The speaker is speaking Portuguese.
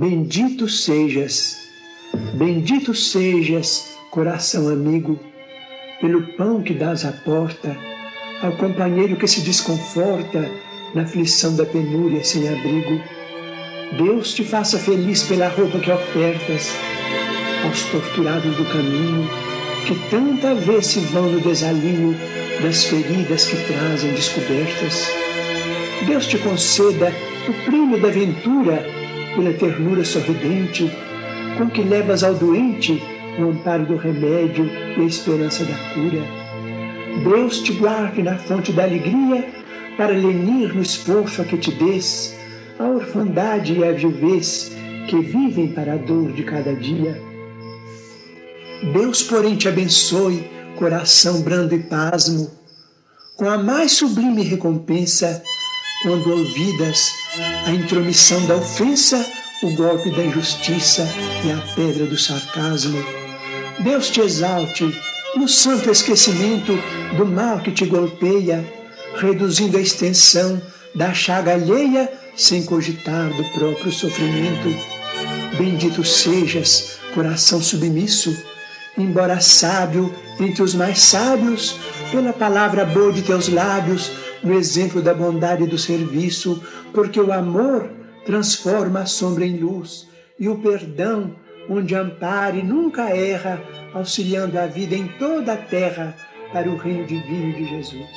Bendito sejas, bendito sejas, coração amigo, pelo pão que dás à porta, ao companheiro que se desconforta na aflição da penúria sem abrigo. Deus te faça feliz pela roupa que ofertas aos torturados do caminho, que tanta vez se vão no desalinho das feridas que trazem descobertas. Deus te conceda o prêmio da ventura pela ternura sorridente com que levas ao doente o amparo do remédio e a esperança da cura. Deus te guarde na fonte da alegria para lenir no esforço a que te des a orfandade e a viuvez que vivem para a dor de cada dia. Deus, porém, te abençoe, coração brando e pasmo, com a mais sublime recompensa, quando ouvidas a intromissão da ofensa, o golpe da injustiça e a pedra do sarcasmo. Deus te exalte no santo esquecimento do mal que te golpeia, reduzindo a extensão da chaga alheia sem cogitar do próprio sofrimento. Bendito sejas, coração submisso, embora sábio entre os mais sábios, pela palavra boa de teus lábios, no exemplo da bondade e do serviço, porque o amor transforma a sombra em luz e o perdão, onde ampare, nunca erra, auxiliando a vida em toda a terra para o reino divino de Jesus.